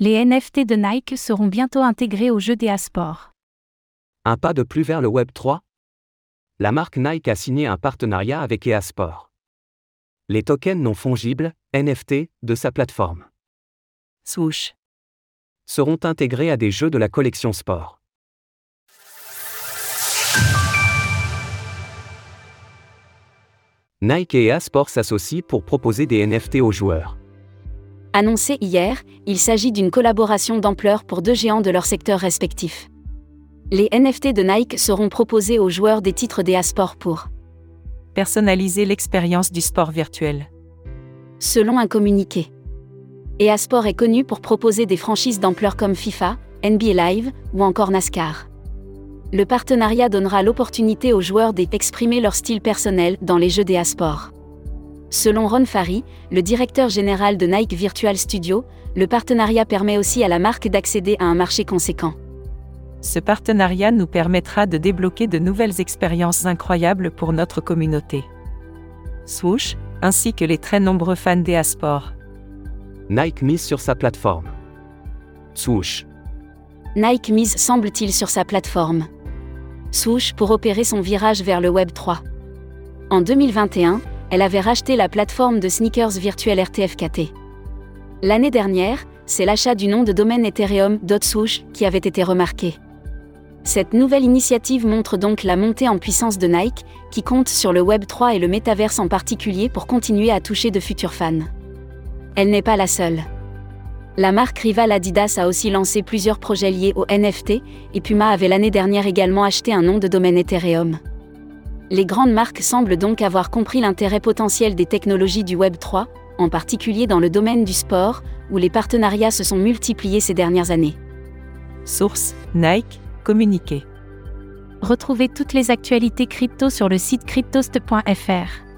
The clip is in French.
Les NFT de Nike seront bientôt intégrés au jeu des Sport. Un pas de plus vers le Web 3 La marque Nike a signé un partenariat avec EA Sport. Les tokens non fongibles, NFT, de sa plateforme Swoosh. seront intégrés à des jeux de la collection sport. Nike et EA Sport s'associent pour proposer des NFT aux joueurs. Annoncé hier, il s'agit d'une collaboration d'ampleur pour deux géants de leur secteur respectif. Les NFT de Nike seront proposés aux joueurs des titres des Sport pour, Personnaliser l'expérience du sport virtuel. selon un communiqué. EA Sport est connu pour proposer des franchises d'ampleur comme FIFA, NBA Live ou encore NASCAR. Le partenariat donnera l'opportunité aux joueurs d'exprimer leur style personnel dans les jeux des Sport. Selon Ron Farry, le directeur général de Nike Virtual Studio, le partenariat permet aussi à la marque d'accéder à un marché conséquent. Ce partenariat nous permettra de débloquer de nouvelles expériences incroyables pour notre communauté. Swoosh, ainsi que les très nombreux fans des Sport. Nike mise sur sa plateforme. Swoosh. Nike mise semble-t-il sur sa plateforme. Swoosh pour opérer son virage vers le Web 3. En 2021, elle avait racheté la plateforme de sneakers virtuelle RTFKT. L'année dernière, c'est l'achat du nom de domaine Ethereum.swoosh qui avait été remarqué. Cette nouvelle initiative montre donc la montée en puissance de Nike, qui compte sur le Web 3 et le métaverse en particulier pour continuer à toucher de futurs fans. Elle n'est pas la seule. La marque rivale Adidas a aussi lancé plusieurs projets liés au NFT, et Puma avait l'année dernière également acheté un nom de domaine Ethereum. Les grandes marques semblent donc avoir compris l'intérêt potentiel des technologies du Web 3, en particulier dans le domaine du sport, où les partenariats se sont multipliés ces dernières années. Source Nike, communiqué. Retrouvez toutes les actualités crypto sur le site cryptost.fr.